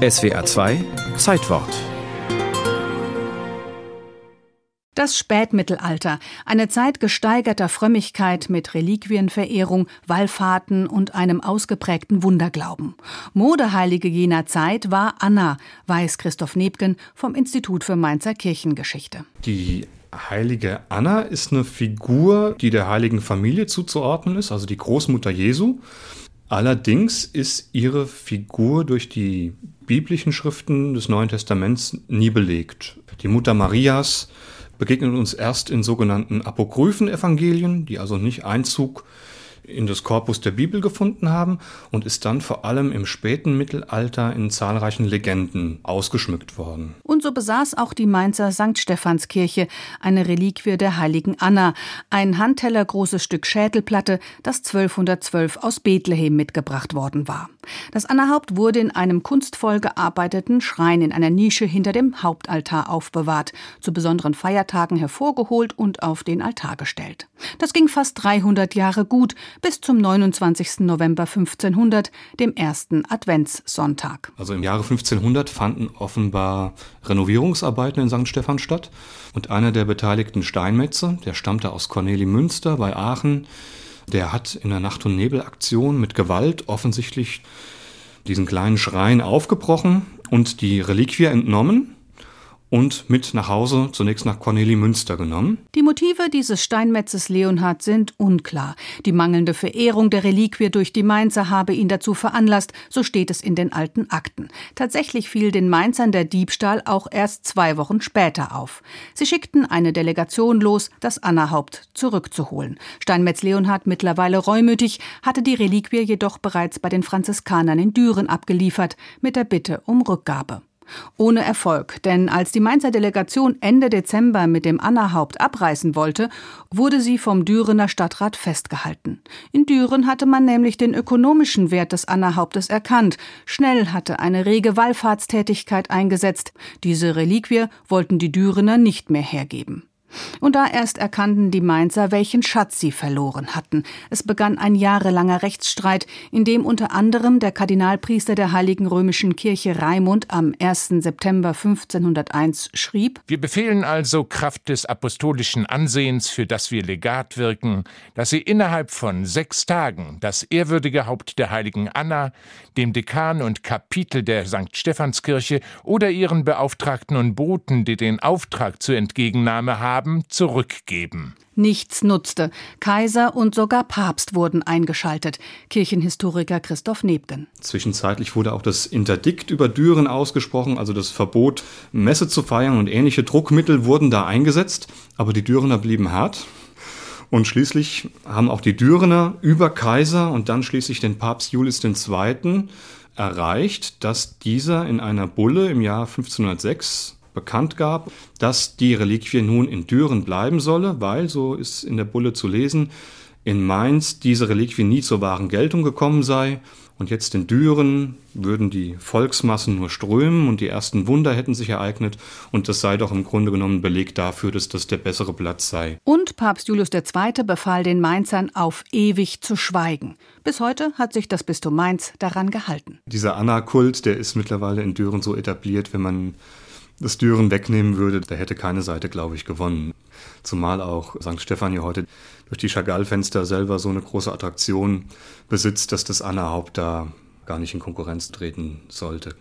SWA 2 Zeitwort Das Spätmittelalter, eine Zeit gesteigerter Frömmigkeit mit Reliquienverehrung, Wallfahrten und einem ausgeprägten Wunderglauben. Modeheilige jener Zeit war Anna, weiß Christoph Nebgen vom Institut für Mainzer Kirchengeschichte. Die heilige Anna ist eine Figur, die der heiligen Familie zuzuordnen ist, also die Großmutter Jesu. Allerdings ist ihre Figur durch die biblischen Schriften des Neuen Testaments nie belegt. Die Mutter Marias begegnet uns erst in sogenannten apokryphen Evangelien, die also nicht Einzug in das Korpus der Bibel gefunden haben und ist dann vor allem im späten Mittelalter in zahlreichen Legenden ausgeschmückt worden. Und so besaß auch die Mainzer St. Stephanskirche eine Reliquie der heiligen Anna, ein handtellergroßes Stück Schädelplatte, das 1212 aus Bethlehem mitgebracht worden war. Das Annahaupt wurde in einem kunstvoll gearbeiteten Schrein in einer Nische hinter dem Hauptaltar aufbewahrt, zu besonderen Feiertagen hervorgeholt und auf den Altar gestellt. Das ging fast 300 Jahre gut, bis zum 29. November 1500, dem ersten Adventssonntag. Also im Jahre 1500 fanden offenbar Renovierungsarbeiten in St. Stephan statt und einer der beteiligten Steinmetze, der stammte aus Corneli Münster bei Aachen, der hat in der Nacht- und Nebelaktion mit Gewalt offensichtlich diesen kleinen Schrein aufgebrochen und die Reliquie entnommen und mit nach Hause zunächst nach Corneli Münster genommen. Die Motive dieses Steinmetzes Leonhard sind unklar. Die mangelnde Verehrung der Reliquie durch die Mainzer habe ihn dazu veranlasst, so steht es in den alten Akten. Tatsächlich fiel den Mainzern der Diebstahl auch erst zwei Wochen später auf. Sie schickten eine Delegation los, das Anna-Haupt zurückzuholen. Steinmetz Leonhard, mittlerweile reumütig, hatte die Reliquie jedoch bereits bei den Franziskanern in Düren abgeliefert, mit der Bitte um Rückgabe. Ohne Erfolg, denn als die Mainzer Delegation Ende Dezember mit dem Anna-Haupt abreisen wollte, wurde sie vom Dürener Stadtrat festgehalten. In Düren hatte man nämlich den ökonomischen Wert des Anna-Hauptes erkannt. Schnell hatte eine rege Wallfahrtstätigkeit eingesetzt. Diese Reliquie wollten die Dürener nicht mehr hergeben. Und da erst erkannten die Mainzer, welchen Schatz sie verloren hatten. Es begann ein jahrelanger Rechtsstreit, in dem unter anderem der Kardinalpriester der Heiligen Römischen Kirche Raimund am 1. September 1501 schrieb: Wir befehlen also Kraft des apostolischen Ansehens, für das wir legat wirken, dass sie innerhalb von sechs Tagen das ehrwürdige Haupt der Heiligen Anna, dem Dekan und Kapitel der St. Stephanskirche oder ihren Beauftragten und Boten, die den Auftrag zur Entgegennahme haben, haben, zurückgeben. Nichts nutzte. Kaiser und sogar Papst wurden eingeschaltet. Kirchenhistoriker Christoph Nebgen. Zwischenzeitlich wurde auch das Interdikt über Düren ausgesprochen, also das Verbot, Messe zu feiern und ähnliche Druckmittel wurden da eingesetzt, aber die Dürener blieben hart. Und schließlich haben auch die Dürener über Kaiser und dann schließlich den Papst Julius II. erreicht, dass dieser in einer Bulle im Jahr 1506 bekannt gab, dass die Reliquie nun in Düren bleiben solle, weil, so ist in der Bulle zu lesen, in Mainz diese Reliquie nie zur wahren Geltung gekommen sei und jetzt in Düren würden die Volksmassen nur strömen und die ersten Wunder hätten sich ereignet und das sei doch im Grunde genommen Beleg dafür, dass das der bessere Platz sei. Und Papst Julius II. befahl den Mainzern auf ewig zu schweigen. Bis heute hat sich das Bistum Mainz daran gehalten. Dieser Anna-Kult, der ist mittlerweile in Düren so etabliert, wenn man das Düren wegnehmen würde, da hätte keine Seite, glaube ich, gewonnen. Zumal auch St. Stephan ja heute durch die Chagall-Fenster selber so eine große Attraktion besitzt, dass das Anna-Haupt da gar nicht in Konkurrenz treten sollte.